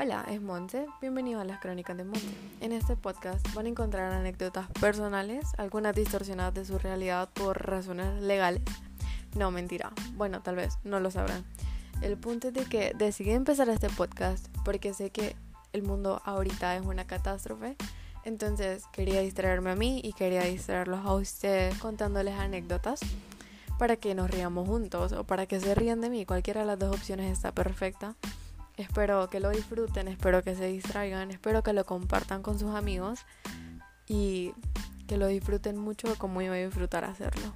Hola, es Monte. Bienvenido a las Crónicas de Monte. En este podcast van a encontrar anécdotas personales, algunas distorsionadas de su realidad por razones legales. No, mentira. Bueno, tal vez, no lo sabrán. El punto es de que decidí empezar este podcast porque sé que el mundo ahorita es una catástrofe. Entonces quería distraerme a mí y quería distraerlos a ustedes contándoles anécdotas para que nos riamos juntos o para que se rían de mí. Cualquiera de las dos opciones está perfecta. Espero que lo disfruten, espero que se distraigan, espero que lo compartan con sus amigos y que lo disfruten mucho como yo voy a disfrutar hacerlo.